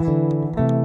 Música